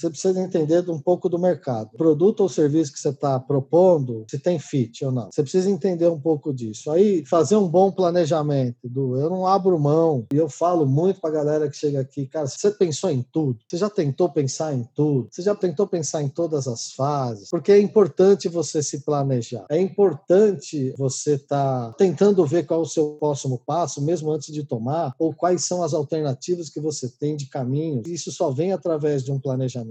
você precisa entender um pouco do mercado. produto ou serviço que você está propondo, se tem fit ou não. Você precisa entender um pouco disso. Aí, fazer um bom planejamento. Do, eu não abro mão, e eu falo muito para a galera que chega aqui, cara, você pensou em tudo? Você já tentou pensar em tudo? Você já tentou pensar em todas as fases? Porque é importante você se planejar. É importante você estar tá tentando ver qual o seu próximo passo, mesmo antes de tomar, ou quais são as alternativas que você tem de caminho. Isso só vem através de um planejamento.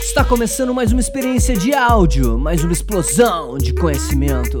Está começando mais uma experiência de áudio, mais uma explosão de conhecimento.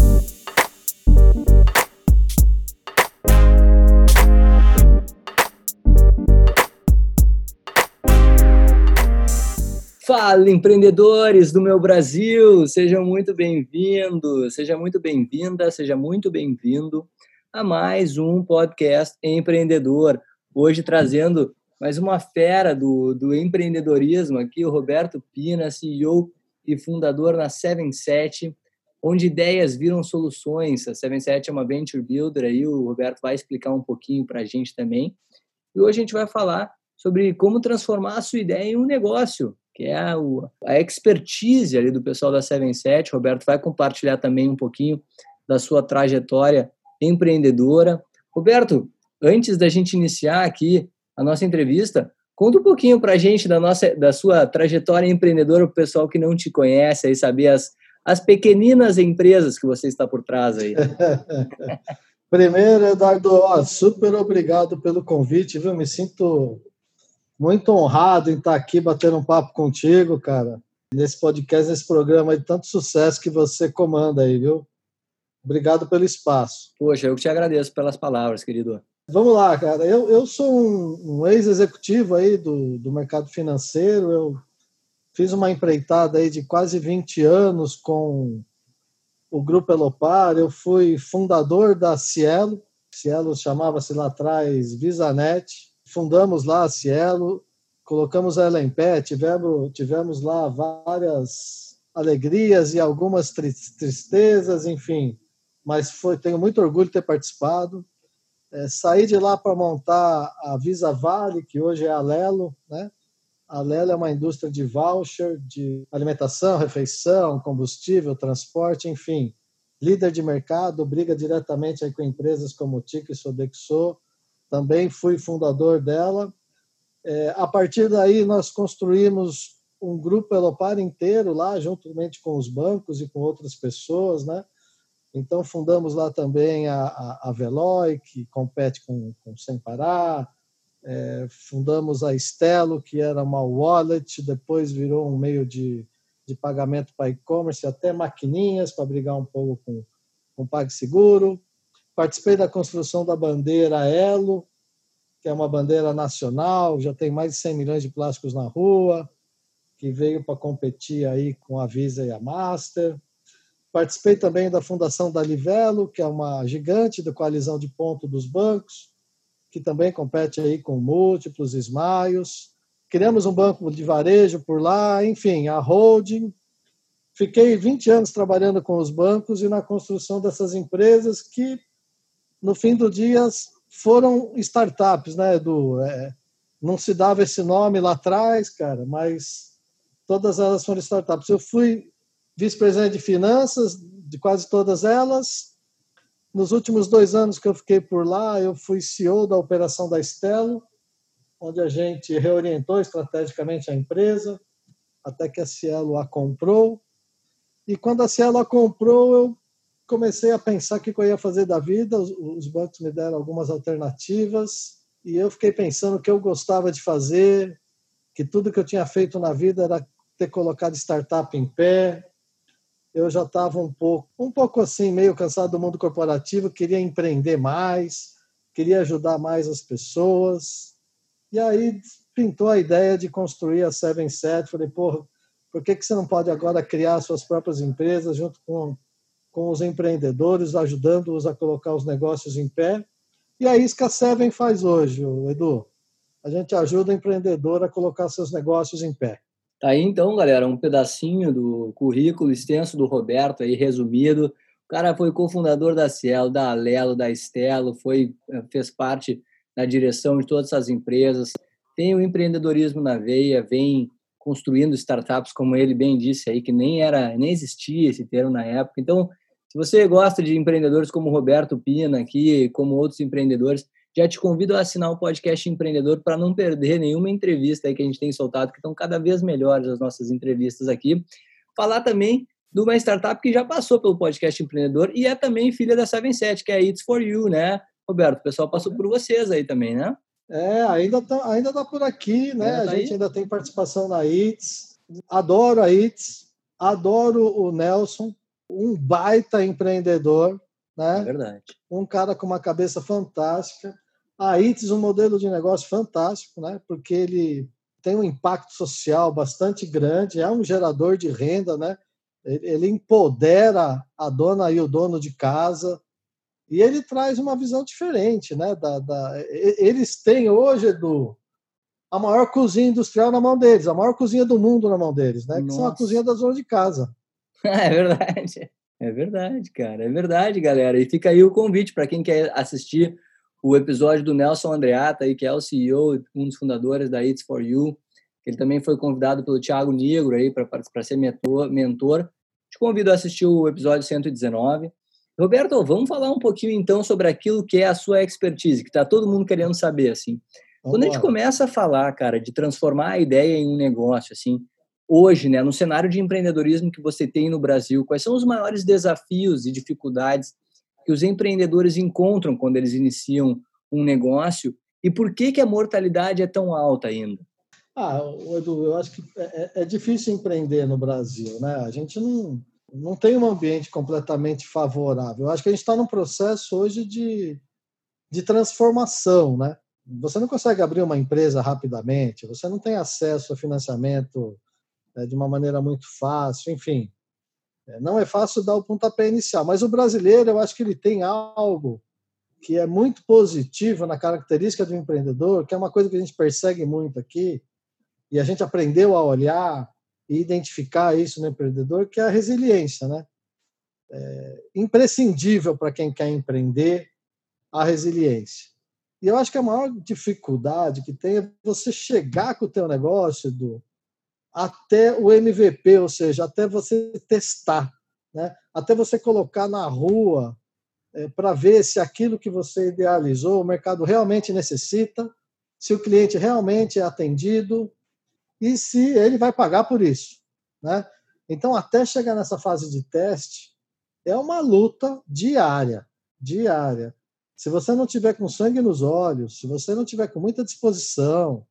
Fala, empreendedores do meu Brasil! Sejam muito bem-vindos, seja muito bem-vinda, seja muito bem-vindo a mais um podcast empreendedor. Hoje trazendo mais uma fera do, do empreendedorismo aqui, o Roberto Pina, CEO e fundador na 77, onde ideias viram soluções. A 77 é uma venture builder, aí o Roberto vai explicar um pouquinho para a gente também. E hoje a gente vai falar sobre como transformar a sua ideia em um negócio que é a, a expertise ali do pessoal da 77. Roberto vai compartilhar também um pouquinho da sua trajetória empreendedora. Roberto, antes da gente iniciar aqui a nossa entrevista, conta um pouquinho para a gente da, nossa, da sua trajetória empreendedora, para o pessoal que não te conhece, aí saber as, as pequeninas empresas que você está por trás aí. Primeiro, Eduardo, ó, super obrigado pelo convite, viu? Me sinto muito honrado em estar aqui batendo um papo contigo, cara. Nesse podcast, nesse programa de tanto sucesso que você comanda aí, viu? Obrigado pelo espaço. Poxa, eu que te agradeço pelas palavras, querido. Vamos lá, cara. Eu, eu sou um, um ex-executivo aí do, do mercado financeiro. Eu fiz uma empreitada aí de quase 20 anos com o Grupo Elopar. Eu fui fundador da Cielo. Cielo chamava-se lá atrás VisaNet fundamos lá a Cielo, colocamos ela em pé, tivemos, tivemos lá várias alegrias e algumas tristezas, enfim, mas foi, tenho muito orgulho de ter participado. É, saí de lá para montar a Visa Vale, que hoje é a Lelo, né? A Lelo é uma indústria de voucher, de alimentação, refeição, combustível, transporte, enfim. Líder de mercado, briga diretamente com empresas como TIC e Sodexo, também fui fundador dela. É, a partir daí, nós construímos um grupo Elopar inteiro lá, juntamente com os bancos e com outras pessoas, né? Então, fundamos lá também a, a, a Veloy, que compete com, com Sem Parar, é, fundamos a Estelo, que era uma wallet, depois virou um meio de, de pagamento para e-commerce, até maquininhas para brigar um pouco com, com PagSeguro. Participei da construção da bandeira Elo, que é uma bandeira nacional, já tem mais de 100 milhões de plásticos na rua, que veio para competir aí com a Visa e a Master. Participei também da fundação da Livelo, que é uma gigante da coalizão de ponto dos bancos, que também compete aí com múltiplos esmaios. Criamos um banco de varejo por lá, enfim, a holding. Fiquei 20 anos trabalhando com os bancos e na construção dessas empresas que no fim do dia foram startups, né, Edu? É, não se dava esse nome lá atrás, cara, mas todas elas foram startups. Eu fui vice-presidente de finanças de quase todas elas. Nos últimos dois anos que eu fiquei por lá, eu fui CEO da operação da Estelo, onde a gente reorientou estrategicamente a empresa, até que a Cielo a comprou. E quando a Cielo a comprou, eu comecei a pensar o que eu ia fazer da vida. Os bancos me deram algumas alternativas e eu fiquei pensando o que eu gostava de fazer, que tudo que eu tinha feito na vida era ter colocado startup em pé. Eu já estava um pouco, um pouco assim, meio cansado do mundo corporativo, queria empreender mais, queria ajudar mais as pessoas. E aí pintou a ideia de construir a Seven Set. Falei, porra, por que, que você não pode agora criar suas próprias empresas junto com, com os empreendedores, ajudando-os a colocar os negócios em pé? E é isso que a Seven faz hoje, Edu. A gente ajuda o empreendedor a colocar seus negócios em pé. Tá aí então, galera, um pedacinho do currículo extenso do Roberto aí resumido. O cara foi cofundador da Cielo, da Alelo, da Estelo, foi eh, fez parte da direção de todas essas empresas. Tem o empreendedorismo na veia, vem construindo startups, como ele bem disse aí, que nem era, nem existia esse termo na época. Então, se você gosta de empreendedores como o Roberto Pina aqui, como outros empreendedores, já te convido a assinar o podcast Empreendedor para não perder nenhuma entrevista aí que a gente tem soltado, que estão cada vez melhores as nossas entrevistas aqui. Falar também de uma startup que já passou pelo podcast Empreendedor e é também filha da 77, que é a It's For You, né? Roberto, o pessoal passou por vocês aí também, né? É, ainda tá, ainda tá por aqui, né? Tá a gente aí? ainda tem participação na ITS. Adoro a ITS, adoro o Nelson, um baita empreendedor, né? É verdade. Um cara com uma cabeça fantástica. A ITS, um modelo de negócio fantástico, né? Porque ele tem um impacto social bastante grande, é um gerador de renda, né? Ele empodera a dona e o dono de casa e ele traz uma visão diferente, né? Da, da... Eles têm hoje, Edu, a maior cozinha industrial na mão deles, a maior cozinha do mundo na mão deles, né? Nossa. Que são a cozinha da zona de casa. É verdade. É verdade, cara. É verdade, galera. E fica aí o convite para quem quer assistir o episódio do Nelson Andreata, aí, que é o CEO, um dos fundadores da It's For You. Ele também foi convidado pelo Thiago Negro aí para ser mentor, mentor. Te convido a assistir o episódio 119. Roberto, vamos falar um pouquinho então sobre aquilo que é a sua expertise, que está todo mundo querendo saber assim. Vamos Quando a gente lá. começa a falar, cara, de transformar a ideia em um negócio, assim, hoje, né, no cenário de empreendedorismo que você tem no Brasil, quais são os maiores desafios e dificuldades que os empreendedores encontram quando eles iniciam um negócio e por que, que a mortalidade é tão alta ainda? Ah, Edu, eu acho que é, é, é difícil empreender no Brasil, né? A gente não, não tem um ambiente completamente favorável. Eu acho que a gente está num processo hoje de, de transformação, né? Você não consegue abrir uma empresa rapidamente, você não tem acesso a financiamento de uma maneira muito fácil, enfim. É, não é fácil dar o pontapé inicial, mas o brasileiro, eu acho que ele tem algo que é muito positivo na característica do empreendedor, que é uma coisa que a gente persegue muito aqui, e a gente aprendeu a olhar e identificar isso no empreendedor, que é a resiliência, né? É imprescindível para quem quer empreender a resiliência. E eu acho que a maior dificuldade que tem é você chegar com o teu negócio, do até o MVP, ou seja, até você testar, né? até você colocar na rua é, para ver se aquilo que você idealizou o mercado realmente necessita, se o cliente realmente é atendido e se ele vai pagar por isso. Né? Então, até chegar nessa fase de teste, é uma luta diária, diária. Se você não tiver com sangue nos olhos, se você não tiver com muita disposição,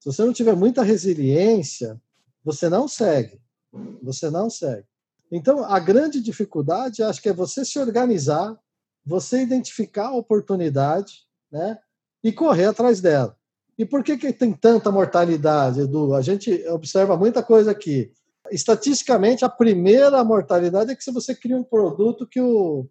se você não tiver muita resiliência, você não segue. Você não segue. Então, a grande dificuldade, acho que é você se organizar, você identificar a oportunidade, né? E correr atrás dela. E por que, que tem tanta mortalidade, Edu? A gente observa muita coisa aqui. Estatisticamente, a primeira mortalidade é que se você cria um produto que o,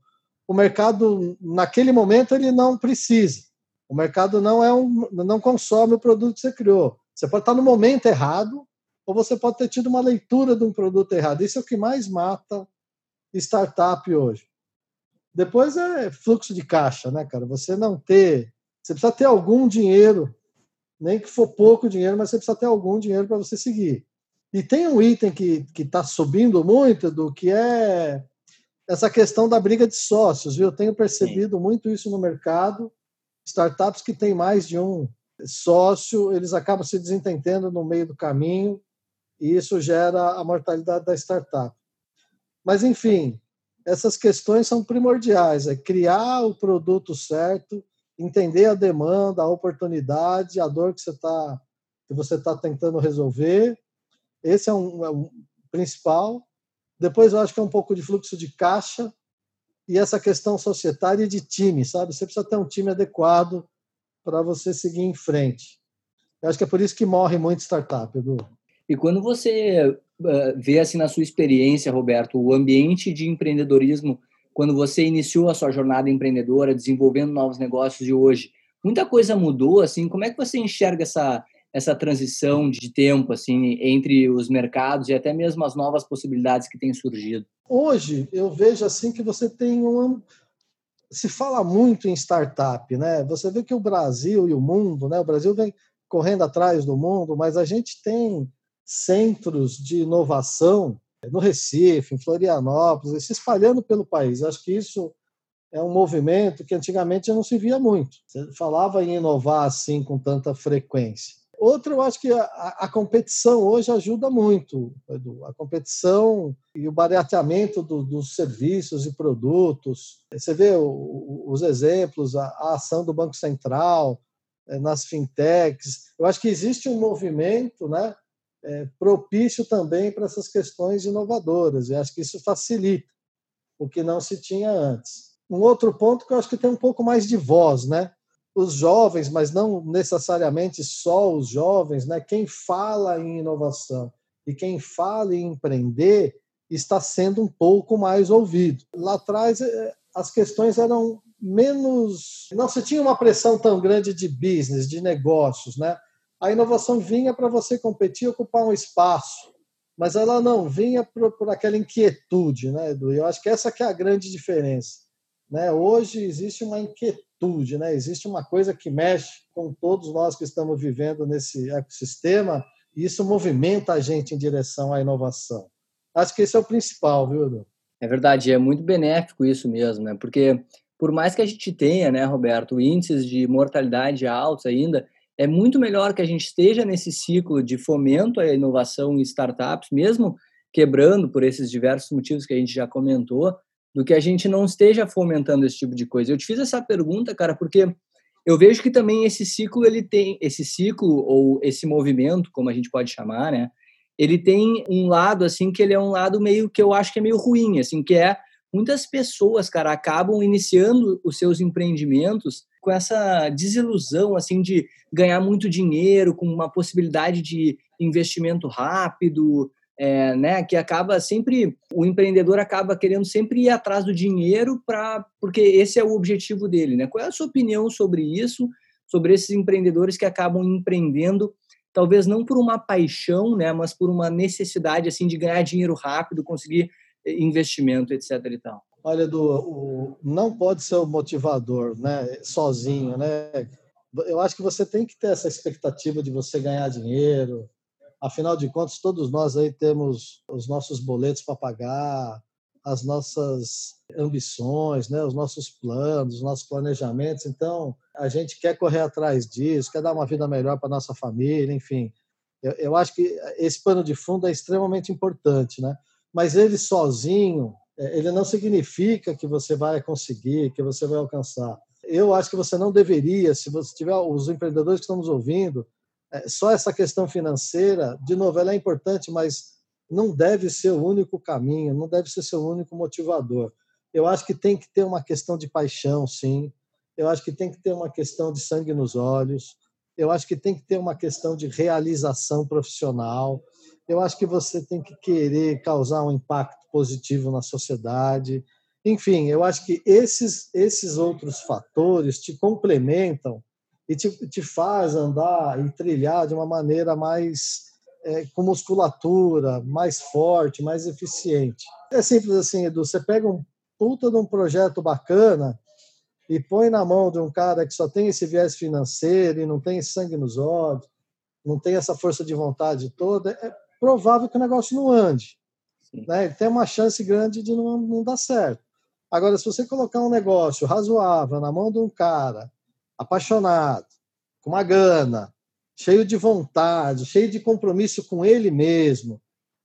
o mercado, naquele momento, ele não precisa. O mercado não, é um, não consome o produto que você criou. Você pode estar no momento errado, ou você pode ter tido uma leitura de um produto errado. Isso é o que mais mata startup hoje. Depois é fluxo de caixa, né, cara? Você não ter. Você precisa ter algum dinheiro, nem que for pouco dinheiro, mas você precisa ter algum dinheiro para você seguir. E tem um item que está subindo muito, do que é essa questão da briga de sócios, viu? Eu tenho percebido Sim. muito isso no mercado. Startups que têm mais de um sócio, eles acabam se desentendendo no meio do caminho e isso gera a mortalidade da startup. Mas, enfim, essas questões são primordiais, é criar o produto certo, entender a demanda, a oportunidade, a dor que você está que você está tentando resolver. Esse é um, é um principal. Depois eu acho que é um pouco de fluxo de caixa e essa questão societária e de time, sabe? Você precisa ter um time adequado para você seguir em frente. Eu acho que é por isso que morre muito startup, Edu. E quando você vê assim na sua experiência, Roberto, o ambiente de empreendedorismo quando você iniciou a sua jornada empreendedora, desenvolvendo novos negócios de hoje, muita coisa mudou, assim, como é que você enxerga essa essa transição de tempo assim entre os mercados e até mesmo as novas possibilidades que têm surgido? Hoje eu vejo assim que você tem um se fala muito em startup, né? Você vê que o Brasil e o mundo, né? O Brasil vem correndo atrás do mundo, mas a gente tem centros de inovação no Recife, em Florianópolis, se espalhando pelo país. Acho que isso é um movimento que antigamente não se via muito. Você falava em inovar assim com tanta frequência. Outro, eu acho que a, a, competição hoje ajuda muito, Edu. A competição e o barateamento do, dos serviços e produtos. Você vê o, os exemplos, a, a, ação do Banco Central eh, nas fintechs. Eu acho que existe um movimento né, é, propício também para essas questões inovadoras. E acho que isso facilita o que não se tinha antes. Um outro ponto que eu acho que tem um pouco mais de voz, né? Os jovens, mas não necessariamente só os jovens, né? Quem fala em inovação e quem fala em empreender está sendo um pouco mais ouvido. Lá atrás é, as questões eram menos, não se tinha uma pressão tão grande de business, de negócios, né? A inovação vinha para você competir, ocupar um espaço, mas ela não vinha por, por aquela inquietude, né, Edu? Eu acho que essa que é a grande diferença. Né? Hoje existe uma inquietude, né? existe uma coisa que mexe com todos nós que estamos vivendo nesse ecossistema e isso movimenta a gente em direção à inovação. Acho que esse é o principal, viu, Edu? É verdade, é muito benéfico isso mesmo, né? Porque por mais que a gente tenha, né, Roberto, índices de mortalidade altos ainda, é muito melhor que a gente esteja nesse ciclo de fomento à inovação em startups, mesmo quebrando por esses diversos motivos que a gente já comentou, do que a gente não esteja fomentando esse tipo de coisa. Eu te fiz essa pergunta, cara, porque eu vejo que também esse ciclo ele tem esse ciclo ou esse movimento, como a gente pode chamar, né? Ele tem um lado assim que ele é um lado meio que eu acho que é meio ruim, assim, que é muitas pessoas, cara, acabam iniciando os seus empreendimentos com essa desilusão assim de ganhar muito dinheiro, com uma possibilidade de investimento rápido, é, né, que acaba sempre o empreendedor acaba querendo sempre ir atrás do dinheiro para porque esse é o objetivo dele, né? Qual é a sua opinião sobre isso, sobre esses empreendedores que acabam empreendendo talvez não por uma paixão, né, mas por uma necessidade assim de ganhar dinheiro rápido, conseguir investimento, etc. E tal. Olha, Edu, o, não pode ser o motivador, né, sozinho, né? Eu acho que você tem que ter essa expectativa de você ganhar dinheiro. Afinal de contas, todos nós aí temos os nossos boletos para pagar, as nossas ambições, né, os nossos planos, os nossos planejamentos. Então, a gente quer correr atrás disso, quer dar uma vida melhor para nossa família, enfim. Eu, eu acho que esse pano de fundo é extremamente importante, né? mas ele sozinho, ele não significa que você vai conseguir, que você vai alcançar. Eu acho que você não deveria, se você tiver os empreendedores que estão nos ouvindo, é, só essa questão financeira, de novo, ela é importante, mas não deve ser o único caminho, não deve ser seu único motivador. Eu acho que tem que ter uma questão de paixão, sim. Eu acho que tem que ter uma questão de sangue nos olhos. Eu acho que tem que ter uma questão de realização profissional eu acho que você tem que querer causar um impacto positivo na sociedade. Enfim, eu acho que esses, esses outros fatores te complementam e te, te faz andar e trilhar de uma maneira mais é, com musculatura, mais forte, mais eficiente. É simples assim, Edu. Você pega um puta de um projeto bacana e põe na mão de um cara que só tem esse viés financeiro e não tem sangue nos olhos, não tem essa força de vontade toda, é, provável que o negócio não ande. Né? Ele tem uma chance grande de não, não dar certo. Agora, se você colocar um negócio razoável na mão de um cara apaixonado, com uma gana, cheio de vontade, cheio de compromisso com ele mesmo,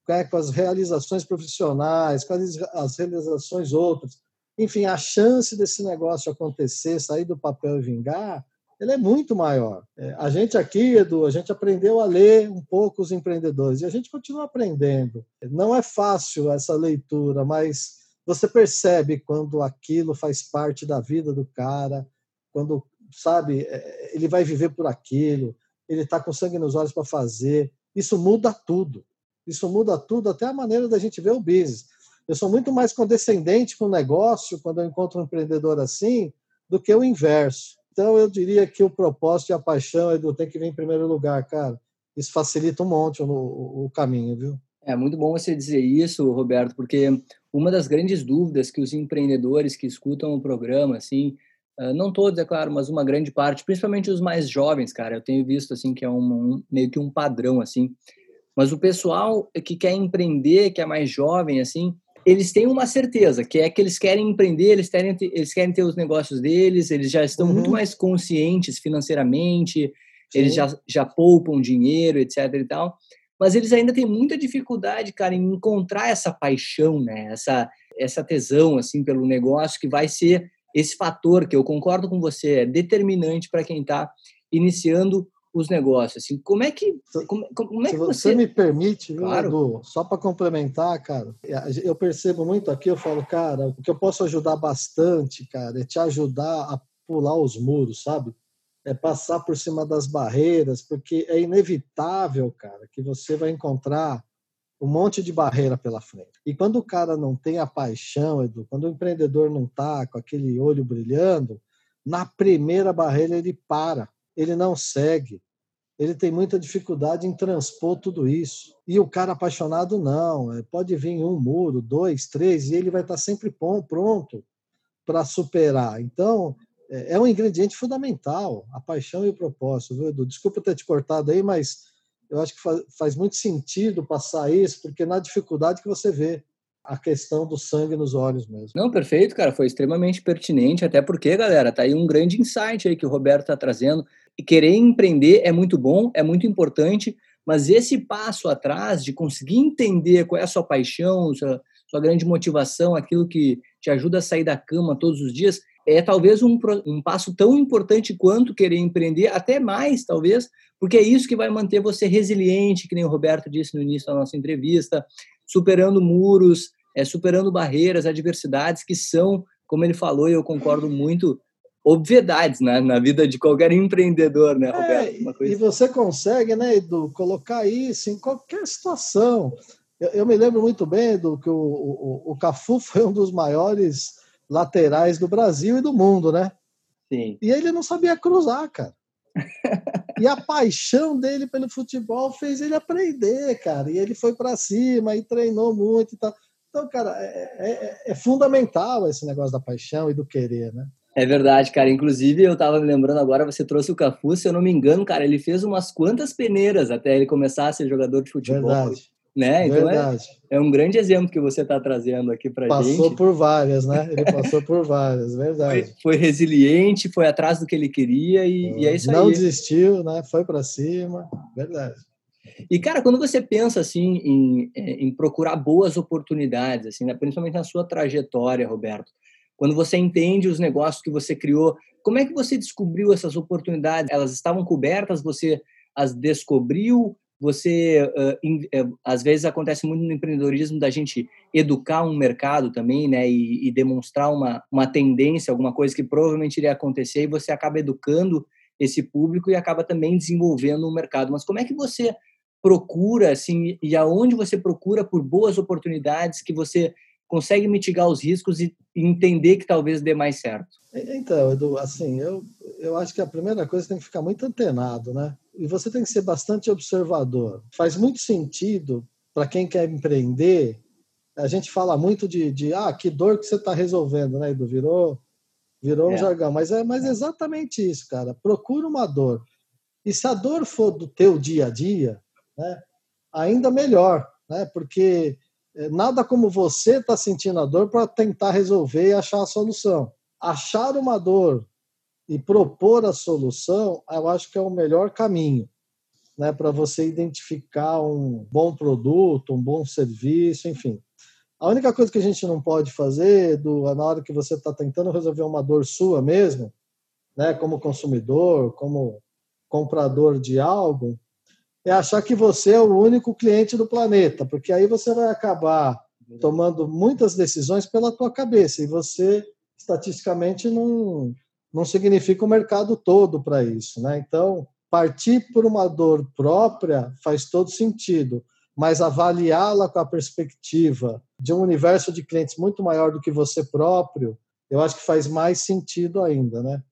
né, com as realizações profissionais, com as, as realizações outras. Enfim, a chance desse negócio acontecer, sair do papel e vingar, ele é muito maior. É, a gente aqui, Edu, a gente aprendeu a ler um pouco os empreendedores e a gente continua aprendendo. Não é fácil essa leitura, mas você percebe quando aquilo faz parte da vida do cara, quando, sabe, é, ele vai viver por aquilo, ele está com sangue nos olhos para fazer. Isso muda tudo. Isso muda tudo, até a maneira da gente ver o business. Eu sou muito mais condescendente com o negócio quando eu encontro um empreendedor assim do que o inverso. Então, eu diria que o propósito e a paixão, Edu, tem que vir em primeiro lugar, cara. Isso facilita um monte o, o caminho, viu? É muito bom você dizer isso, Roberto, porque uma das grandes dúvidas que os empreendedores que escutam o programa, assim, ah, não todos, é claro, mas uma grande parte, principalmente os mais jovens, cara, eu tenho visto, assim, que é um, um meio que um padrão, assim, mas o pessoal que quer empreender, que é mais jovem, assim, eles têm uma certeza, que é que eles querem empreender, eles querem ter, eles querem ter os negócios deles, eles já estão uhum. muito mais conscientes financeiramente, Sim. eles já, já poupam dinheiro, etc e tal, mas eles ainda têm muita dificuldade, cara, em encontrar essa paixão, né, essa, essa tesão, assim, pelo negócio, que vai ser esse fator que eu concordo com você, é determinante para quem está iniciando os negócios. Assim, como é que como, como é que você... você me permite, claro. Edu, só para complementar, cara, eu percebo muito aqui, eu falo, cara, o que eu posso ajudar bastante, cara, é te ajudar a pular os muros, sabe? É passar por cima das barreiras, porque é inevitável, cara, que você vai encontrar um monte de barreira pela frente. E quando o cara não tem a paixão, Edu, quando o empreendedor não tá com aquele olho brilhando, na primeira barreira ele para ele não segue. Ele tem muita dificuldade em transpor tudo isso. E o cara apaixonado, não. É, pode vir um muro, dois, três, e ele vai estar sempre pronto para superar. Então, é, é um ingrediente fundamental, a paixão e o propósito, viu, Edu? Desculpa ter te cortado aí, mas eu acho que faz, muito sentido passar isso, porque na dificuldade que você vê a questão do sangue nos olhos mesmo. Não, perfeito, cara, foi extremamente pertinente, até porque, galera, tá aí um grande insight aí que o Roberto está trazendo querer empreender é muito bom, é muito importante, mas esse passo atrás de conseguir entender qual é a sua paixão, sua, sua grande motivação, aquilo que te ajuda a sair da cama todos os dias, é talvez um, um passo tão importante quanto querer empreender, até mais, talvez, porque é isso que vai manter você resiliente, que nem o Roberto disse no início da nossa entrevista, superando muros, é, superando barreiras, adversidades que são, como ele falou, e eu concordo muito, obviedades né, na vida de qualquer empreendedor, né, Roberto? É, e você consegue, né, Edu, colocar isso em qualquer situação. Eu, eu me lembro muito bem, Edu, que o, o, o Cafu foi um dos maiores laterais do Brasil e do mundo, né? Sim. E ele não sabia cruzar, cara. e a paixão dele pelo futebol fez ele aprender, cara. E ele foi para cima e treinou muito e tal. Então, cara, é, é, é, fundamental esse negócio da paixão e do querer, né? É verdade, cara. Inclusive, eu tava me lembrando agora, você trouxe o Cafu, se eu não me engano, cara, ele fez umas quantas peneiras até ele começar a ser jogador de futebol. Verdade. Né? Então é, verdade. É, é um grande exemplo que você está trazendo aqui para gente. Passou por várias, né? Ele passou por várias, verdade. Foi, foi, resiliente, foi atrás do que ele queria e, e é isso não aí. Não desistiu, né? Foi para cima, verdade. E, cara, quando você pensa, assim, em, em procurar boas oportunidades, assim, né? principalmente na sua trajetória, Roberto, quando você entende os negócios que você criou, como é que você descobriu essas oportunidades? Elas estavam cobertas? Você as descobriu? Você, uh, às vezes acontece muito no empreendedorismo da gente educar um mercado também, né, e, e, demonstrar uma, uma tendência, alguma coisa que provavelmente iria acontecer, e você acaba educando esse público e acaba também desenvolvendo o um mercado. Mas como é que você procura, assim, e aonde você procura por boas oportunidades que você consegue mitigar os riscos e entender que talvez dê mais certo? Então, Edu, assim, eu, eu acho que a primeira coisa tem que ficar muito antenado, né? E você tem que ser bastante observador. Faz muito sentido para quem quer empreender. A gente fala muito de, de ah, que dor que você está resolvendo, né, Edu? Virou, virou é. um jargão. Mas é, mas é exatamente isso, cara. Procura uma dor. E se a dor for do teu dia a dia, né, ainda melhor, né? Porque nada como você estar tá sentindo a dor para tentar resolver e achar a solução. Achar uma dor e propor a solução, eu acho que é o melhor caminho. né, para você identificar um bom produto, um bom serviço, enfim. A única coisa que a gente não pode fazer, do, na hora que você está tentando resolver uma dor sua mesmo, né, como consumidor, como comprador de algo, é achar que você é o único cliente do planeta, porque aí você vai acabar tomando muitas decisões pela tua cabeça e você estatisticamente não não significa o mercado todo para isso, né? Então, partir por uma dor própria faz todo sentido, mas avaliá-la com a perspectiva de um universo de clientes muito maior do que você próprio, eu acho que faz mais sentido ainda, né?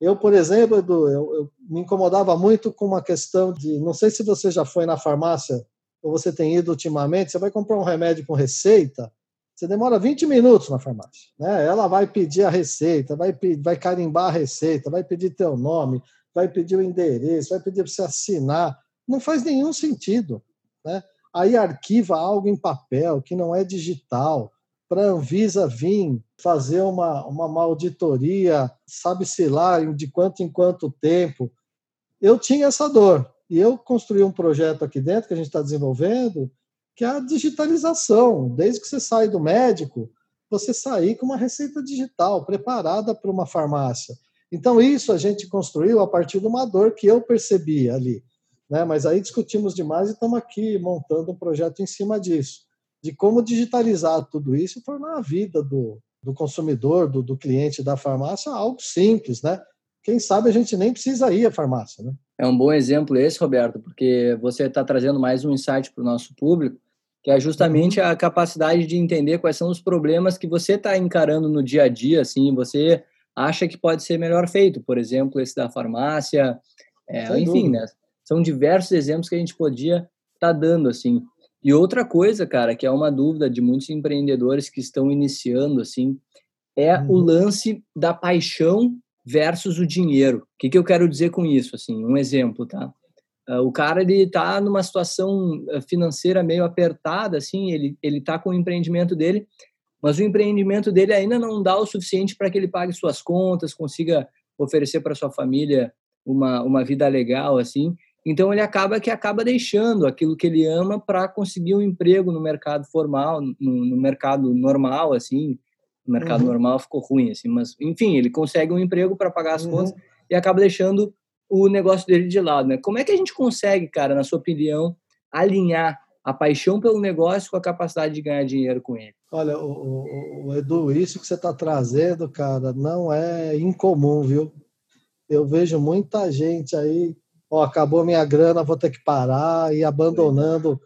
Eu, por exemplo, Edu, eu, eu me incomodava muito com uma questão de, não sei se você já foi na farmácia ou você tem ido ultimamente, você vai comprar um remédio com receita, você demora 20 minutos na farmácia. Né? Ela vai pedir a receita, vai, vai carimbar a receita, vai pedir teu nome, vai pedir o endereço, vai pedir para você assinar. Não faz nenhum sentido. Né? Aí arquiva algo em papel que não é digital para a Anvisa vir fazer uma, uma, auditoria, sabe-se lá de quanto em quanto tempo. Eu tinha essa dor. E eu construí um projeto aqui dentro que a gente está desenvolvendo, que é a digitalização. Desde que você sai do médico, você sair com uma receita digital preparada para uma farmácia. Então, isso a gente construiu a partir de uma dor que eu percebi ali. Né? Mas aí discutimos demais e estamos aqui montando um projeto em cima disso de como digitalizar tudo isso e tornar a vida do, do consumidor, do, do cliente da farmácia algo simples, né? Quem sabe a gente nem precisa ir à farmácia, né? É um bom exemplo esse, Roberto, porque você está trazendo mais um insight para o nosso público, que é justamente uhum. a capacidade de entender quais são os problemas que você está encarando no dia a dia, assim, você acha que pode ser melhor feito, por exemplo, esse da farmácia, é, enfim, né? São diversos exemplos que a gente podia estar tá dando, assim. E outra coisa, cara, que é uma dúvida de muitos empreendedores que estão iniciando, assim, é uhum. o lance da paixão versus o dinheiro. O que, que eu quero dizer com isso? Assim, um exemplo, tá? Uh, o cara ele está numa situação ah, financeira meio apertada, assim, ele ele está com o empreendimento dele, mas o empreendimento dele ainda não dá o suficiente para que ele pague suas contas, consiga oferecer para sua família uma, uma vida legal, assim. Então ele acaba que acaba deixando aquilo que ele ama para conseguir um emprego no mercado formal, no, no mercado normal, assim. No mercado uhum. normal ficou ruim, assim, mas enfim, ele consegue um emprego para pagar as uhum. contas e acaba deixando o negócio dele de lado, né? Como é que a gente consegue, cara, na sua opinião, alinhar a paixão pelo negócio com a capacidade de ganhar dinheiro com ele? Olha, o, o, o Edu, isso que você está trazendo, cara, não é incomum, viu? Eu vejo muita gente aí ó, acabou minha grana, vou ter que parar e abandonando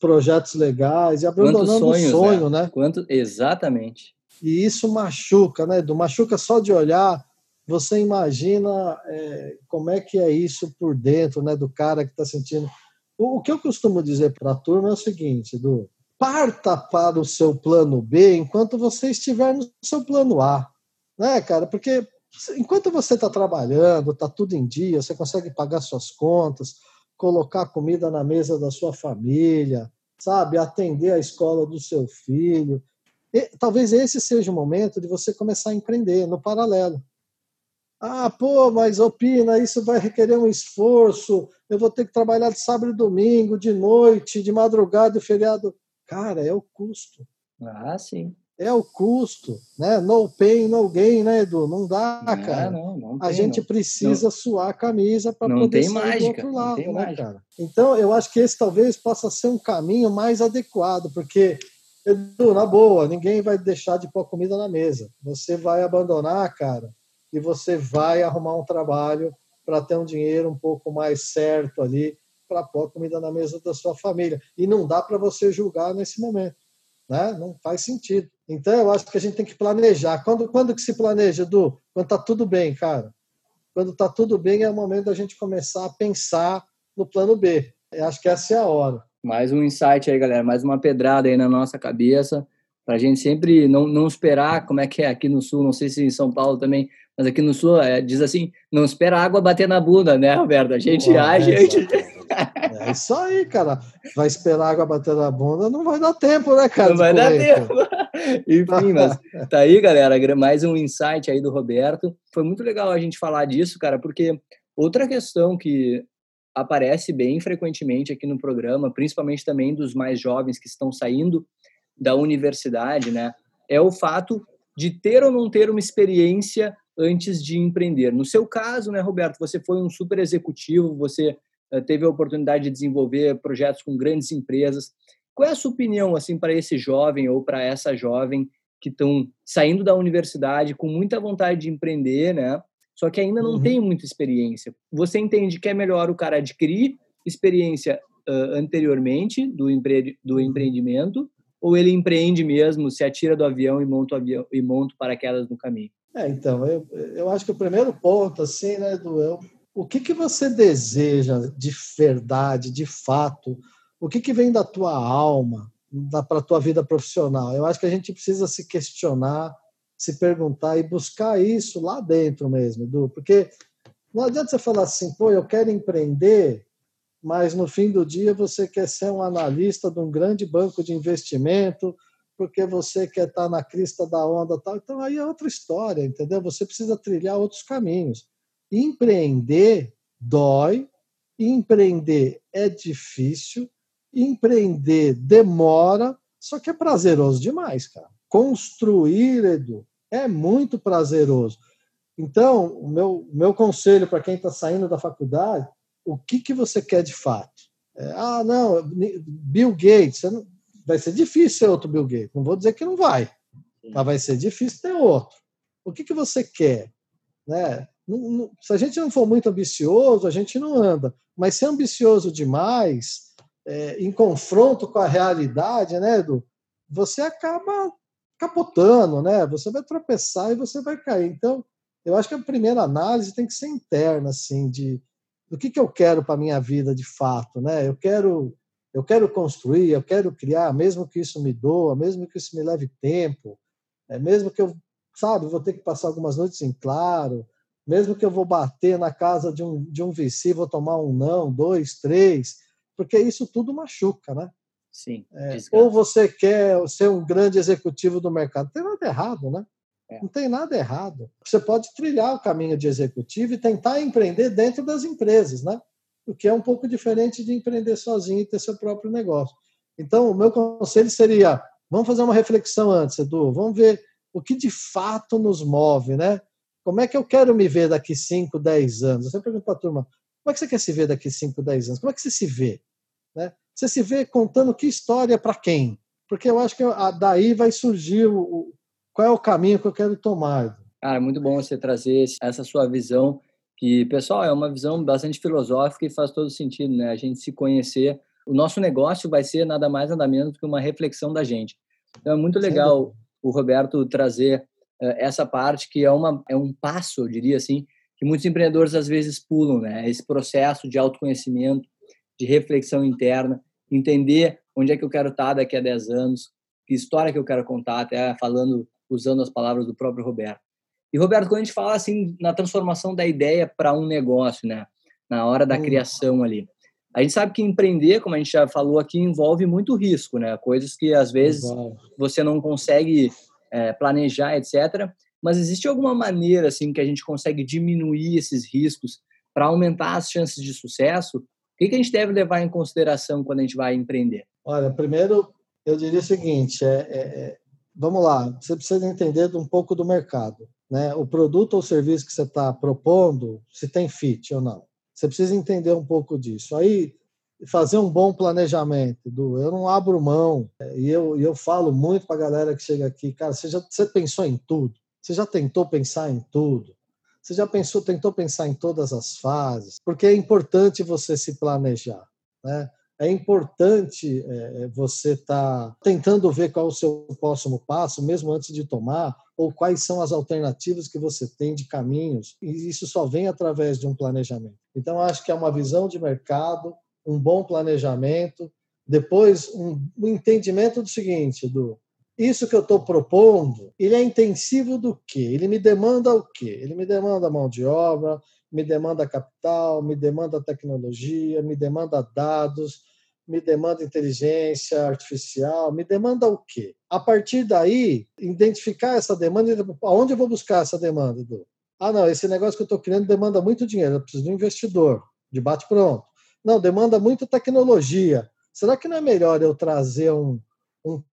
projetos legais e abandonando o sonho, né? né? Quanto exatamente. E isso machuca, né? Do machuca só de olhar. Você imagina é, como é que é isso por dentro, né? Do cara que está sentindo. O, o, que eu costumo dizer para a turma é o seguinte, do parta para o seu plano B enquanto você estiver no seu plano A, né, cara? Porque enquanto você está trabalhando, está tudo em dia, você consegue pagar suas contas, colocar comida na mesa da sua família, sabe, atender a escola do seu filho. E, talvez esse seja o momento de você começar a empreender no paralelo. Ah, pô, mas opina, isso vai requerer um esforço. Eu vou ter que trabalhar de sábado e domingo, de noite, de madrugada e feriado. Cara, é o custo. Ah, sim é o custo, né? No pain, no gain, né, Edu? Não dá, não, cara. Não, não tem, a gente precisa suar a camisa para poder sair mágica, do outro lado, né, mágica. cara? Então, eu acho que esse talvez possa ser um caminho mais adequado, porque, Edu, na boa, ninguém vai deixar de pôr comida na mesa. Você vai abandonar, cara, e você vai arrumar um trabalho para ter um dinheiro um pouco mais certo ali para pôr comida na mesa da sua família. E não dá para você julgar nesse momento. Né? Não faz sentido. Então, eu acho que a gente tem que planejar. Quando, quando que se planeja, Edu? Quando está tudo bem, cara. Quando está tudo bem, é o momento da gente começar a pensar no plano B. Eu acho que essa é a hora. Mais um insight aí, galera. Mais uma pedrada aí na nossa cabeça. Para a gente sempre não, não esperar, como é que é aqui no Sul, não sei se em São Paulo também, mas aqui no Sul é, diz assim, não espera a água bater na bunda, né, Roberto? A gente Boa, age... É, gente... é isso aí, cara. Vai esperar a água bater na bunda, não vai dar tempo, né, cara? Não vai dar tempo. Enfim, mas tá aí, galera, mais um insight aí do Roberto. Foi muito legal a gente falar disso, cara, porque outra questão que aparece bem frequentemente aqui no programa, principalmente também dos mais jovens que estão saindo da universidade, né? É o fato de ter ou não ter uma experiência antes de empreender. No seu caso, né, Roberto, você foi um super executivo, você uh, teve a oportunidade de desenvolver projetos com grandes empresas. Qual é a sua opinião assim para esse jovem ou para essa jovem que estão saindo da universidade com muita vontade de empreender, né? Só que ainda não uhum. tem muita experiência. Você entende que é melhor o cara adquirir experiência uh, anteriormente do, empre do uhum. empreendimento ou ele empreende mesmo, se atira do avião e monta o avião e monta paraquedas no caminho? É, então, eu, eu acho que o primeiro ponto, assim, né, do eu, o que, que você deseja de verdade, de fato, o que, que vem da tua alma, para a tua vida profissional? Eu acho que a gente precisa se questionar, se perguntar e buscar isso lá dentro mesmo, Edu, porque não adianta você falar assim, pô, eu quero empreender, mas no fim do dia você quer ser um analista de um grande banco de investimento, porque você quer estar na crista da onda tal. Então aí é outra história, entendeu? Você precisa trilhar outros caminhos. Empreender dói, empreender é difícil, empreender demora, só que é prazeroso demais, cara. Construir, Edu, é muito prazeroso. Então, o meu, meu conselho para quem está saindo da faculdade o que, que você quer de fato. É, ah, não, Bill Gates, não, vai ser difícil ser outro Bill Gates. Não vou dizer que não vai, mas vai ser difícil ter outro. O que, que você quer? Né? Não, não, se a gente não for muito ambicioso, a gente não anda. Mas ser ambicioso demais, é, em confronto com a realidade, né, Edu, você acaba capotando, né? Você vai tropeçar e você vai cair. Então, eu acho que a primeira análise tem que ser interna, assim, de do que, que eu quero para minha vida de fato, né? Eu quero eu quero construir, eu quero criar, mesmo que isso me doa, mesmo que isso me leve tempo, é, mesmo que eu, sabe, vou ter que passar algumas noites em claro, mesmo que eu vou bater na casa de um, de um VC, vou tomar um não, dois, três, porque isso tudo machuca, né? Sim. É, ou você quer ser um grande executivo do mercado, não tem nada errado, né? É. Não tem nada errado. Você pode trilhar o caminho de executivo e tentar empreender dentro das empresas, né? O que é um pouco diferente de empreender sozinho e ter seu próprio negócio. Então, o meu conselho seria: vamos fazer uma reflexão antes, Edu. Vamos ver o que de fato nos move, né? Como é que eu quero me ver daqui 5, 10 anos? Eu sempre pergunto para a turma: como é que você quer se ver daqui 5, 10 anos? Como é que você se vê? Né? Você se vê contando que história para quem? Porque eu acho que daí vai surgir o, qual é o caminho que eu quero tomar. Cara, é muito bom você trazer essa sua visão, que, pessoal, é uma visão bastante filosófica e faz todo sentido, né? A gente se conhecer. O nosso negócio vai ser nada mais, nada menos do que uma reflexão da gente. Então, é muito legal o Roberto trazer uh, essa parte, que é, uma, é um passo, eu diria assim, que muitos empreendedores às vezes pulam, né? Esse processo de autoconhecimento, de reflexão interna, entender onde é que eu quero estar daqui a 10 anos, que história que eu quero contar, até falando usando as palavras do próprio Roberto. E Roberto, quando a gente fala assim na transformação da ideia para um negócio, né, na hora da hum. criação ali, a gente sabe que empreender, como a gente já falou aqui, envolve muito risco, né? Coisas que às vezes você não consegue é, planejar, etc. Mas existe alguma maneira assim que a gente consegue diminuir esses riscos para aumentar as chances de sucesso? O que, a gente deve levar em consideração quando a gente vai empreender? Olha, primeiro eu diria o seguinte: é, é, é vamos lá, você precisa entender um pouco do mercado. Né? O produto ou serviço que você está propondo, se tem fit ou não. Você precisa entender um pouco disso. Aí, fazer um bom planejamento. Do, eu não abro mão, e eu, eu falo muito para a galera que chega aqui, cara, você já você pensou em tudo? Você já tentou pensar em tudo? Você já pensou, tentou pensar em todas as fases? Porque é importante você se planejar. Né? é importante é, é você estar tá tentando ver qual o seu próximo passo, mesmo antes de tomar, ou quais são as alternativas que você tem de caminhos, e isso só vem através de um planejamento. Então, acho que é uma visão de mercado, um bom planejamento, depois um, um entendimento do seguinte, do isso que eu estou propondo, ele é intensivo do quê? Ele me demanda o quê? Ele me demanda mão de obra, me demanda capital, me demanda tecnologia, me demanda dados, me demanda inteligência artificial, me demanda o quê? A partir daí, identificar essa demanda, aonde eu vou buscar essa demanda, Edu? Ah, não, esse negócio que eu estou criando demanda muito dinheiro, eu preciso de um investidor, de bate-pronto. não, demanda muita tecnologia. Será que não é melhor eu trazer um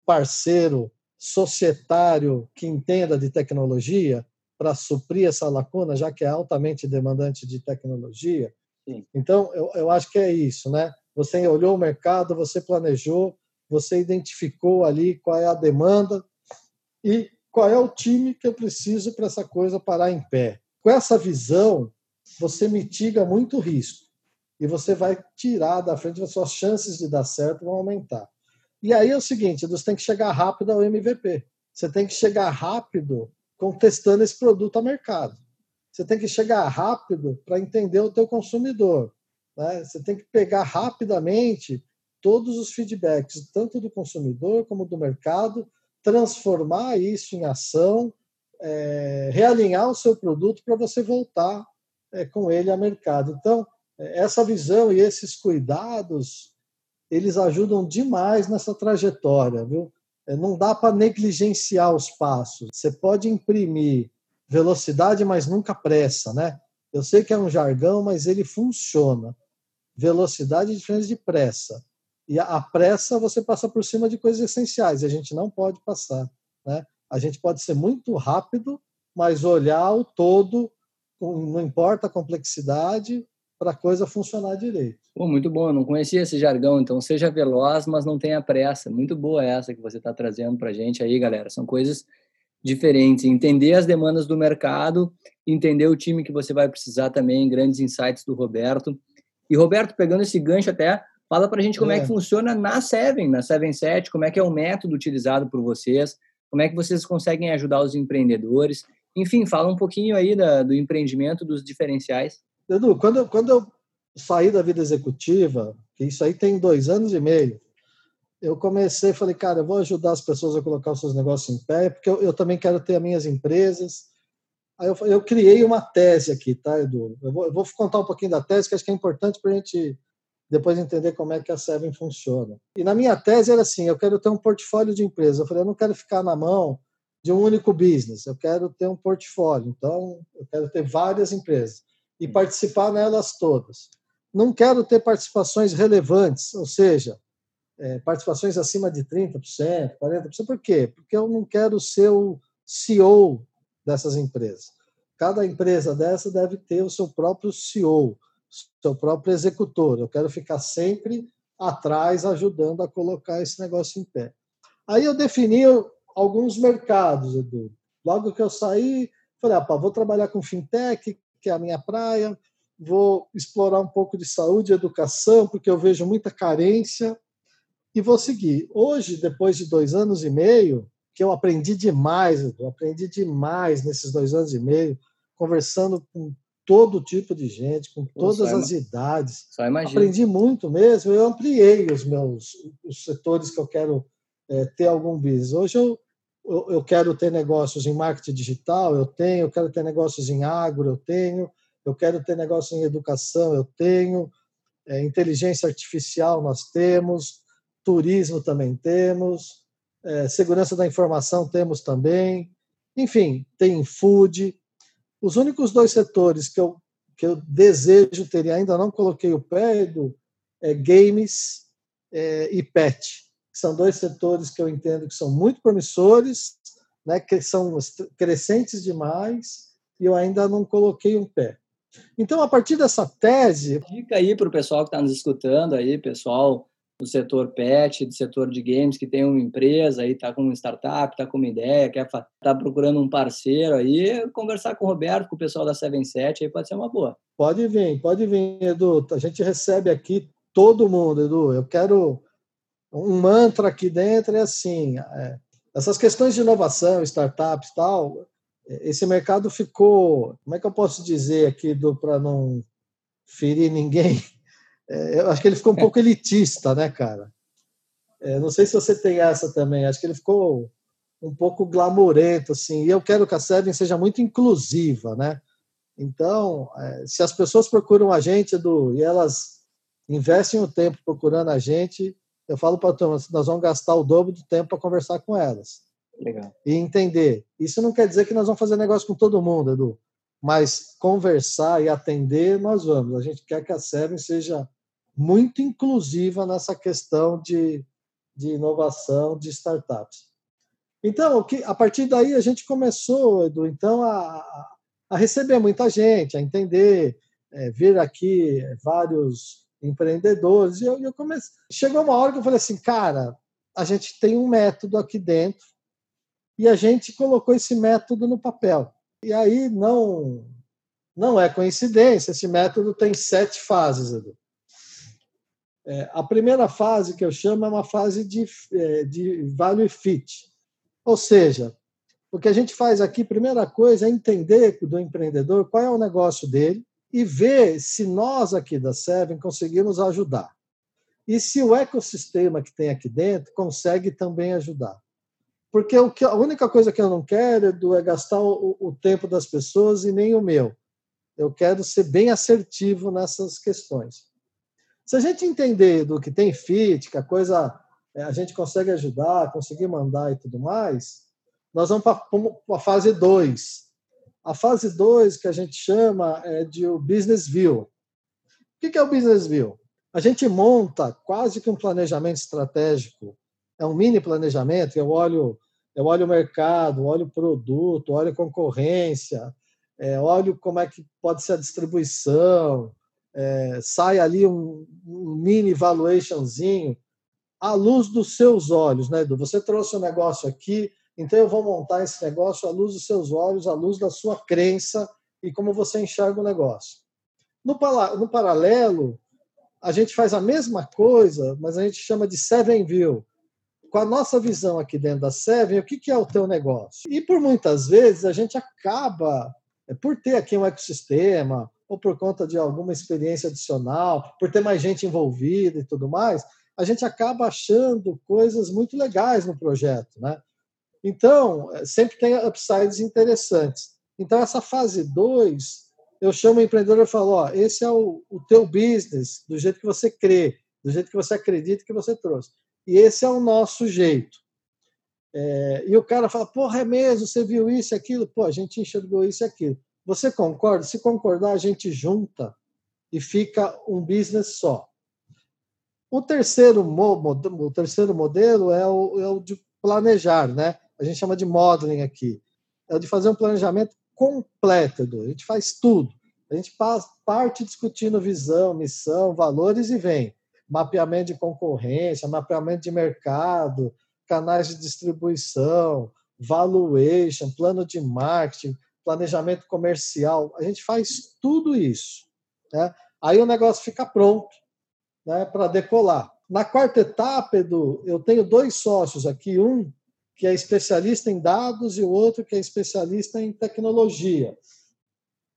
parceiro societário que entenda de tecnologia para suprir essa lacuna, já que é altamente demandante de tecnologia? Sim. Então, eu, eu acho que é isso, né? Você olhou o mercado, você planejou, você identificou ali qual é a demanda e qual é o time que eu preciso para essa coisa parar em pé. Com essa visão, você mitiga muito risco e você vai tirar da frente, as suas chances de dar certo vão aumentar. E aí é o seguinte, você tem que chegar rápido ao MVP. Você tem que chegar rápido contestando esse produto ao mercado. Você tem que chegar rápido para entender o teu consumidor. Né? Você tem que pegar rapidamente todos os feedbacks, tanto do consumidor como do mercado, transformar isso em ação, é, realinhar o seu produto para você voltar é, com ele ao mercado. Então, é, essa visão e esses cuidados, eles ajudam demais nessa trajetória, viu? É, não dá para negligenciar os passos. Você pode imprimir velocidade, mas nunca pressa, né? Eu sei que é um jargão, mas ele funciona. Velocidade é diferente de pressa. E a pressa você passa por cima de coisas essenciais, e a gente não pode passar. Né? A gente pode ser muito rápido, mas olhar o todo, não importa a complexidade, para a coisa funcionar direito. Pô, muito bom, eu não conhecia esse jargão, então seja veloz, mas não tenha pressa. Muito boa essa que você está trazendo para a gente aí, galera. São coisas diferentes. Entender as demandas do mercado, entender o time que você vai precisar também, grandes insights do Roberto. E Roberto, pegando esse gancho até, Fala para a gente como é. é. que funciona na Seven, na Seven Set, como é que é o método utilizado por vocês, como é que vocês conseguem ajudar os empreendedores. Enfim, fala um pouquinho aí da, do empreendimento, dos diferenciais. Edu, quando, quando eu saí da vida executiva, que isso aí tem dois anos e meio, eu comecei, falei, cara, eu vou ajudar as pessoas a colocar os seus negócios em pé, porque eu, eu também quero ter as minhas empresas. Aí eu, eu criei uma tese aqui, tá, Edu? Eu vou, eu vou contar um pouquinho da tese, que acho que é importante para a gente depois entender como é que a Seven funciona. E na minha tese era assim, eu quero ter um portfólio de empresas. Eu falei, eu não quero ficar na mão de um único business, eu quero ter um portfólio. Então, eu quero ter várias empresas e participar nelas todas. Não quero ter participações relevantes, ou seja, é, participações acima de 30%, 40%. Por quê? Porque eu não quero ser o CEO dessas empresas. Cada empresa dessa deve ter o seu próprio CEO, seu próprio executor. Eu quero ficar sempre atrás, ajudando a colocar esse negócio em pé. Aí eu defini alguns mercados, Edu. Logo que eu saí, falei, ah, pá, vou trabalhar com fintech, que é a minha praia, vou explorar um pouco de saúde e educação, porque eu vejo muita carência, e vou seguir. Hoje, depois de dois anos e meio, que eu aprendi demais, eu aprendi demais nesses dois anos e meio, conversando com todo tipo de gente, com todas as idades. Só Aprendi muito mesmo, eu ampliei os meus os setores que eu quero é, ter algum business. Hoje eu, eu, eu, quero ter negócios em marketing digital, eu tenho, eu quero ter negócios em agro, eu tenho, eu quero ter negócios em educação, eu tenho, é, inteligência artificial nós temos, turismo também temos, é, segurança da informação temos também, enfim, tem food, os únicos dois setores que eu, que eu desejo ter e ainda não coloquei o pé, Edu, é games é, e pet. São dois setores que eu entendo que são muito promissores, né, que são crescentes demais, e eu ainda não coloquei um pé. Então, a partir dessa tese. Fica aí para o pessoal que está nos escutando aí, pessoal do setor pet, do setor de games, que tem uma empresa aí, está com uma startup, está com uma ideia, quer tá procurando um parceiro aí, conversar com o Roberto, com o pessoal da 77, aí pode ser uma boa. Pode vir, pode vir, Edu. A gente recebe aqui todo mundo, Edu. Eu quero um mantra aqui dentro é assim, é, essas questões de inovação, startups tal, esse mercado ficou, como é que eu posso dizer aqui para não ferir ninguém? É, eu acho que ele ficou um pouco elitista, né, cara? É, não sei se você tem essa também. Acho que ele ficou um pouco glamourento, assim. E eu quero que a Seven seja muito inclusiva, né? Então, é, se as pessoas procuram a gente, Edu, e elas investem o tempo procurando a gente, eu falo para a turma, nós vamos gastar o dobro do tempo para conversar com elas. Legal. E entender. Isso não quer dizer que nós vamos fazer negócio com todo mundo, Edu. Mas conversar e atender, nós vamos. A gente quer que a Seven seja muito inclusiva nessa questão de, de inovação de startups. Então, que, a partir daí a gente começou, Edu, então, a, a receber muita gente, a entender, é, vir aqui vários empreendedores. E eu, eu comecei. Chegou uma hora que eu falei assim, cara, a gente tem um método aqui dentro e a gente colocou esse método no papel. E aí não não é coincidência, esse método tem sete fases, Edu. É, a primeira fase que eu chamo é uma fase de, é, de value fit. Ou seja, o que a gente faz aqui, primeira coisa, é entender do empreendedor qual é o negócio dele e ver se nós aqui da Seven conseguimos ajudar. E se o ecossistema que tem aqui dentro consegue também ajudar. Porque que, a única coisa que eu não quero Edu, é gastar o, o tempo das pessoas e nem o meu. Eu quero ser bem assertivo nessas questões. Se a gente entender do que tem fit, que a coisa é, a gente consegue ajudar, conseguir mandar e tudo mais, nós vamos para a fase 2. A fase 2, que a gente chama é de o Business View. O que é o Business View? A gente monta quase que um planejamento estratégico, é um mini planejamento, eu olho, eu olho o mercado, olho o produto, olho a concorrência, é, olho como é que pode ser a distribuição, é, sai ali um, um, mini valuationzinho à luz dos seus olhos, né, Edu? Você trouxe um negócio aqui, então eu vou montar esse negócio à luz dos seus olhos, à luz da sua crença e como você enxerga o negócio. No, no paralelo, a gente faz a mesma coisa, mas a gente chama de Seven View. Com a nossa visão aqui dentro da Seven, o que é o teu negócio? E por muitas vezes a gente acaba é, por ter aqui um ecossistema, ou por conta de alguma experiência adicional, por ter mais gente envolvida e tudo mais, a gente acaba achando coisas muito legais no projeto, né? Então, é, sempre tem upsides interessantes. Então, essa fase 2, eu chamo o empreendedor e falo, ó, esse é o, o teu business, do jeito que você crê, do jeito que você acredita que você trouxe. E esse é o nosso jeito. É, e o cara fala, porra, é mesmo, você viu isso e aquilo? Pô, a gente enxergou isso e aquilo. Você concorda? Se concordar, a gente junta e fica um business só. O terceiro, o terceiro modelo é o, é o de planejar, né? A gente chama de modeling aqui. É o de fazer um planejamento completo, Edu. A gente faz tudo. A gente parte discutindo visão, missão, valores e vem. Mapeamento de concorrência, mapeamento de mercado, canais de distribuição, valuation, plano de marketing, planejamento comercial. A gente faz tudo isso. Né? Aí o negócio fica pronto né, para decolar. Na quarta etapa, Edu, eu tenho dois sócios aqui, um que é especialista em dados e o outro que é especialista em tecnologia.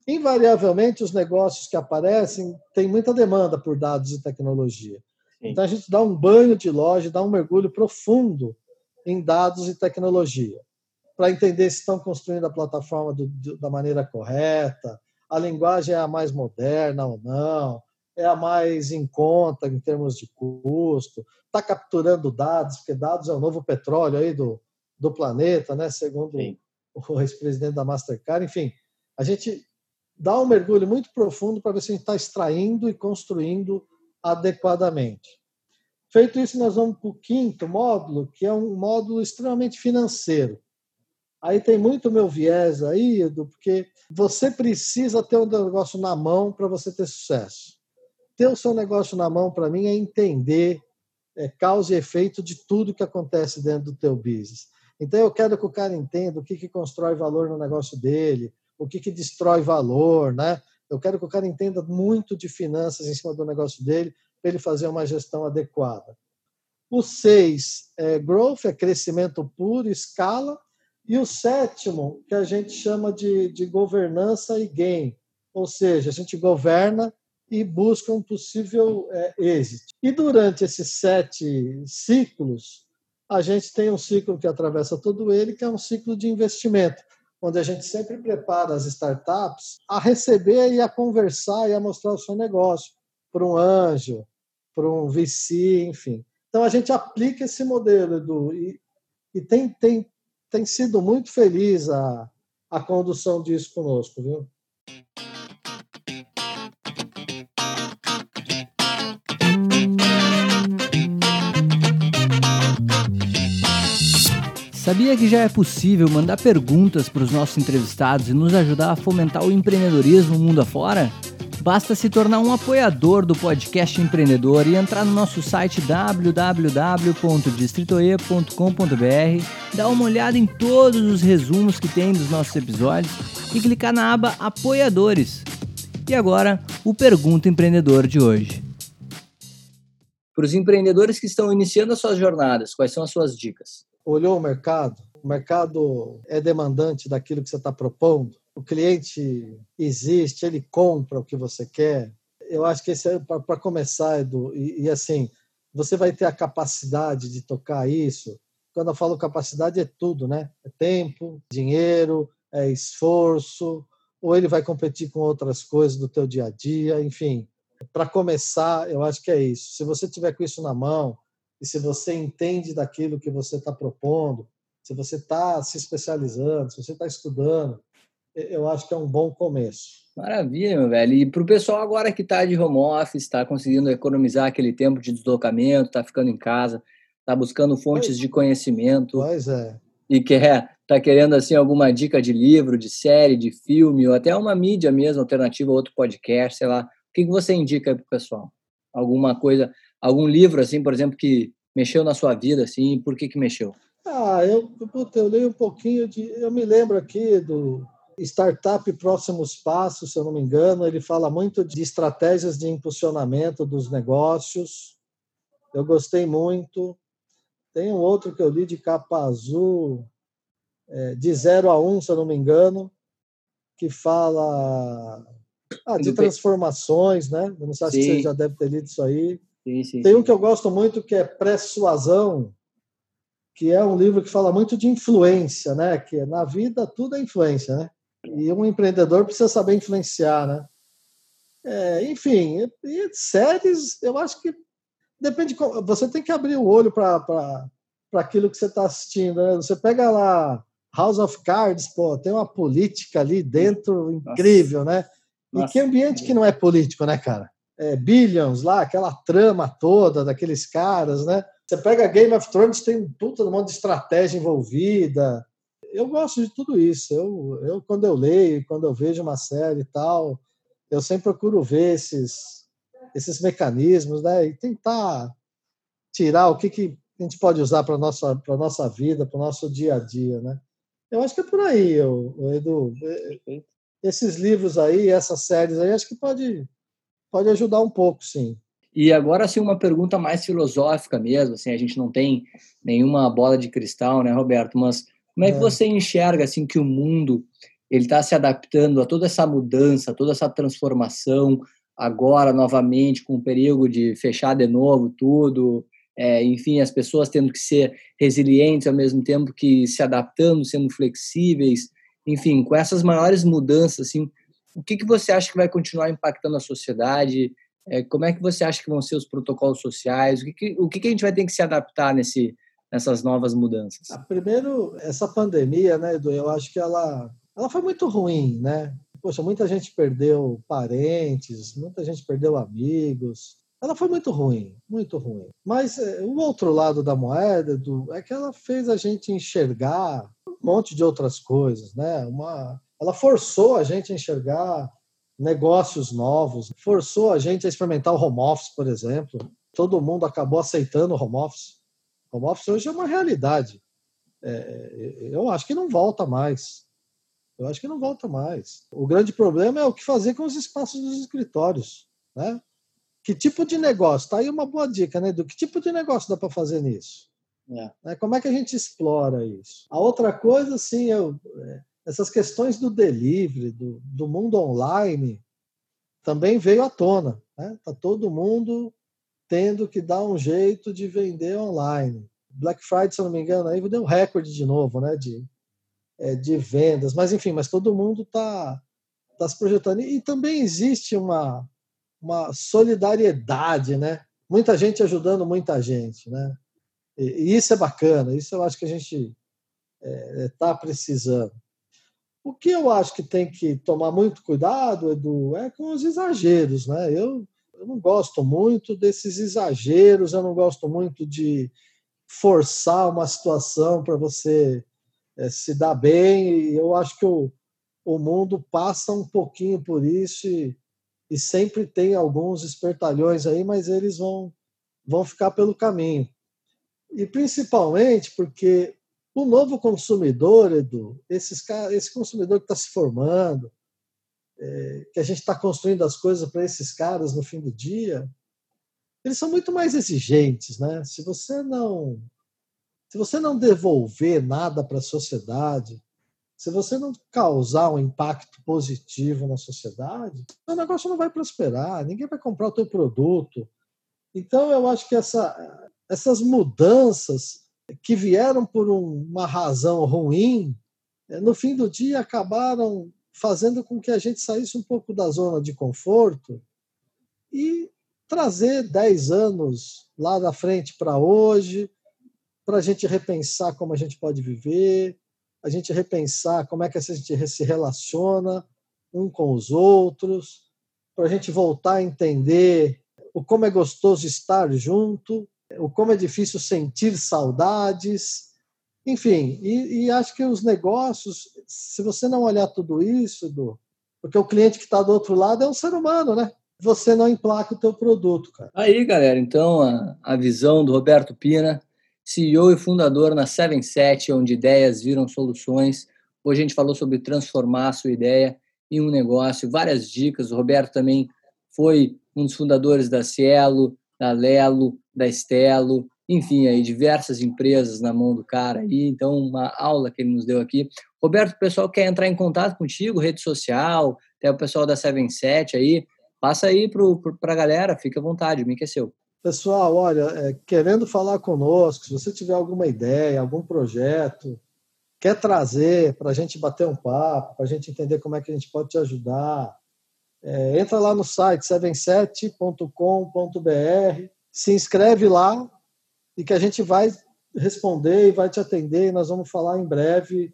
Invariavelmente, os negócios que aparecem têm muita demanda por dados e tecnologia. Sim. Então, a gente dá um banho de loja, dá um mergulho profundo em dados e tecnologia, para entender se estão construindo a plataforma do, da maneira correta, a linguagem é a mais moderna ou não, é a mais em conta em termos de custo, está capturando dados, porque dados é o novo petróleo aí do, do planeta, né? segundo Sim. o ex-presidente da Mastercard. Enfim, a gente dá um mergulho muito profundo para ver se a gente está extraindo e construindo adequadamente. Feito isso, nós vamos para o quinto módulo, que é um módulo extremamente financeiro. Aí tem muito meu viés aí, Edu, porque você precisa ter um negócio na mão para você ter sucesso. Ter o seu negócio na mão, para mim, é entender é, causa e efeito de tudo que acontece dentro do teu business. Então, eu quero que o cara entenda o que, que constrói valor no negócio dele, o que, que destrói valor, né? Eu quero que o cara entenda muito de finanças em cima do negócio dele, para ele fazer uma gestão adequada. O seis é growth, é crescimento puro, escala. E o sétimo, que a gente chama de, de governança e gain, ou seja, a gente governa e busca um possível é, êxito. E durante esses sete ciclos, a gente tem um ciclo que atravessa todo ele, que é um ciclo de investimento, onde a gente sempre prepara as startups a receber e a conversar e a mostrar o seu negócio para um anjo, para um VC, enfim. Então a gente aplica esse modelo, Edu, e, e tem, tem, tem sido muito feliz a, a condução disso conosco, viu? Sabia que já é possível mandar perguntas para os nossos entrevistados e nos ajudar a fomentar o empreendedorismo mundo afora? Basta se tornar um apoiador do podcast empreendedor e entrar no nosso site www.distritoe.com.br, dar uma olhada em todos os resumos que tem dos nossos episódios e clicar na aba Apoiadores. E agora, o Pergunta Empreendedor de hoje. Para os empreendedores que estão iniciando as suas jornadas, quais são as suas dicas? Olhou o mercado? O mercado é demandante daquilo que você está propondo? o cliente existe, ele compra o que você quer. Eu acho que esse é para começar, Edu, e, e, assim, você vai ter a capacidade de tocar isso. Quando eu falo capacidade, é tudo, né? É tempo, dinheiro, é esforço, ou ele vai competir com outras coisas do teu dia a dia, enfim. Para começar, eu acho que é isso. Se você tiver com isso na mão e se você entende daquilo que você está propondo, se você está se especializando, se você está estudando, eu acho que é um bom começo. Maravilha, meu velho. E para o pessoal agora que está de home office, está conseguindo economizar aquele tempo de deslocamento, está ficando em casa, está buscando fontes pois, de conhecimento. Pois é. E quer, está querendo assim alguma dica de livro, de série, de filme, ou até uma mídia mesmo, alternativa, outro podcast, sei lá. O que, que você indica para o pessoal? Alguma coisa, algum livro, assim, por exemplo, que mexeu na sua vida, assim, por que, que mexeu? Ah, eu, eu leio um pouquinho de. Eu me lembro aqui do Startup Próximos Passos, se eu não me engano, ele fala muito de estratégias de impulsionamento dos negócios. Eu gostei muito. Tem um outro que eu li de capa azul, é, de 0 a 1, um, se eu não me engano, que fala ah, de transformações, né? Eu não sei se você já deve ter lido isso aí. Sim, sim, Tem um que eu gosto muito que é Persuasão, que é um livro que fala muito de influência, né? Que na vida tudo é influência, né? E um empreendedor precisa saber influenciar, né? É, enfim, e séries, eu acho que depende. Você tem que abrir o olho para aquilo que você está assistindo. Né? Você pega lá House of Cards, pô, tem uma política ali dentro incrível, Nossa. né? E Nossa. que ambiente que não é político, né, cara? É, Billions lá, aquela trama toda daqueles caras, né? Você pega Game of Thrones, tem um puta um monte de estratégia envolvida eu gosto de tudo isso. Eu, eu, quando eu leio, quando eu vejo uma série e tal, eu sempre procuro ver esses, esses mecanismos né, e tentar tirar o que, que a gente pode usar para a nossa, nossa vida, para o nosso dia a dia. Né? Eu acho que é por aí, eu, Edu. Esses livros aí, essas séries aí, acho que pode, pode ajudar um pouco, sim. E agora, assim, uma pergunta mais filosófica mesmo, assim, a gente não tem nenhuma bola de cristal, né, Roberto? Mas como é que é. você enxerga assim que o mundo ele está se adaptando a toda essa mudança, toda essa transformação agora novamente com o período de fechar de novo tudo, é, enfim, as pessoas tendo que ser resilientes ao mesmo tempo que se adaptando, sendo flexíveis, enfim, com essas maiores mudanças, assim, o que, que você acha que vai continuar impactando a sociedade? É, como é que você acha que vão ser os protocolos sociais? O que, que o que, que a gente vai ter que se adaptar nesse nessas novas mudanças? Ah, primeiro, essa pandemia, né, Edu, eu acho que ela, ela foi muito ruim, né? Poxa, muita gente perdeu parentes, muita gente perdeu amigos. Ela foi muito ruim, muito ruim. Mas é, o outro lado da moeda, Edu, é que ela fez a gente enxergar monte de outras coisas, né? Uma, ela forçou a gente a enxergar negócios novos, forçou a gente a experimentar o home office, por exemplo. Todo mundo acabou aceitando o home office. Home office hoje é uma realidade. É, eu acho que não volta mais. Eu acho que não volta mais. O grande problema é o que fazer com os espaços dos escritórios. Né? Que tipo de negócio? Está aí uma boa dica, né? Do que tipo de negócio dá para fazer nisso? É. Né? Como é que a gente explora isso? A outra coisa, sim, eu, é, essas questões do delivery, do, do mundo online, também veio à tona. Está né? Tá todo mundo tendo que dar um jeito de vender online. Black Friday, se eu não me engano, aí deu recorde de novo, né, de, é, de vendas. Mas enfim, mas todo mundo está tá se projetando. E também existe uma, uma solidariedade, né? Muita gente ajudando muita gente, né? E, isso é bacana. Isso eu acho que a gente está é, tá precisando. O que eu acho que tem que tomar muito cuidado, Edu, é com os exageros, né? Eu eu não gosto muito desses exageros, eu não gosto muito de forçar uma situação para você é, se dar bem. E eu acho que o, o mundo passa um pouquinho por isso e, e sempre tem alguns espertalhões aí, mas eles vão, vão ficar pelo caminho. E principalmente porque o novo consumidor, Edu, esses, esse consumidor que está se formando, é, que a gente está construindo as coisas para esses caras no fim do dia, eles são muito mais exigentes, né? Se você não se você não devolver nada para a sociedade, se você não causar um impacto positivo na sociedade, o negócio não vai prosperar, ninguém vai comprar o teu produto. Então eu acho que essa, essas mudanças que vieram por um, uma razão ruim, eh, no fim do dia acabaram fazendo com que a gente saísse um pouco da zona de conforto e trazer 10 anos lá da frente para hoje, para a gente repensar como a gente pode viver, a gente repensar como é que a gente se relaciona um com os outros, para a gente voltar a entender o como é gostoso estar junto, o como é difícil sentir saudades, enfim, e, e acho que os negócios, se você não olhar tudo isso, Edu, porque o cliente que está do outro lado é um ser humano, né? Você não emplaca o teu produto, cara. Aí, galera, então a, a visão do Roberto Pina, CEO e fundador na 77, onde ideias viram soluções. Hoje a gente falou sobre transformar a sua ideia em um negócio, várias dicas. O Roberto também foi um dos fundadores da Cielo, da Lelo, da Estelo, enfim, aí diversas empresas na mão do cara aí, então uma aula que ele nos deu aqui. Roberto, o pessoal quer entrar em contato contigo, rede social, até o pessoal da 77 aí, passa aí para a galera, fica à vontade, me aqueceu. Pessoal, olha, é, querendo falar conosco, se você tiver alguma ideia, algum projeto, quer trazer para a gente bater um papo, para a gente entender como é que a gente pode te ajudar, é, entra lá no site 77.com.br, se inscreve lá, e que a gente vai responder e vai te atender e nós vamos falar em breve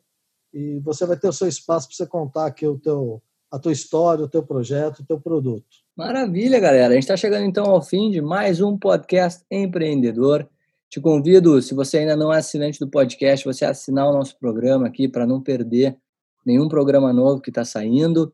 e você vai ter o seu espaço para você contar aqui o teu, a tua história, o teu projeto, o teu produto. Maravilha, galera. A gente está chegando então ao fim de mais um podcast empreendedor. Te convido, se você ainda não é assinante do podcast, você assinar o nosso programa aqui para não perder nenhum programa novo que está saindo.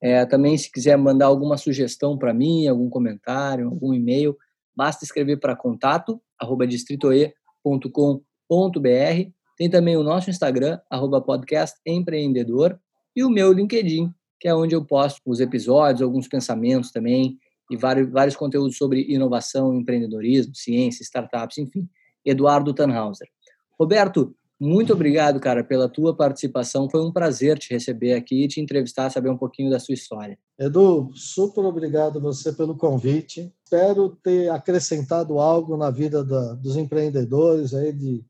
É, também, se quiser mandar alguma sugestão para mim, algum comentário, algum e-mail, basta escrever para contato arroba distritoe.com.br. Tem também o nosso Instagram, arroba podcast empreendedor, e o meu LinkedIn, que é onde eu posto os episódios, alguns pensamentos também, e vários, vários conteúdos sobre inovação, empreendedorismo, ciência, startups, enfim. Eduardo Tannhauser. Roberto, muito obrigado, cara, pela tua participação. Foi um prazer te receber aqui e te entrevistar, saber um pouquinho da sua história. Edu, super obrigado você pelo convite. Espero ter acrescentado algo na vida da, dos empreendedores aí de,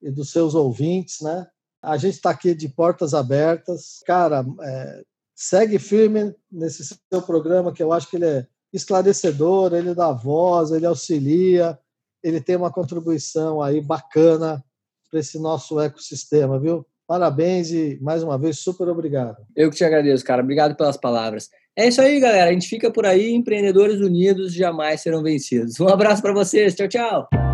e dos seus ouvintes, né? A gente está aqui de portas abertas. Cara, é, segue firme nesse seu programa, que eu acho que ele é esclarecedor, ele dá voz, ele auxilia, ele tem uma contribuição aí bacana para esse nosso ecossistema, viu? Parabéns e, mais uma vez, super obrigado. Eu que te agradeço, cara. Obrigado pelas palavras. É isso aí, galera. A gente fica por aí. Empreendedores unidos jamais serão vencidos. Um abraço para vocês. Tchau, tchau.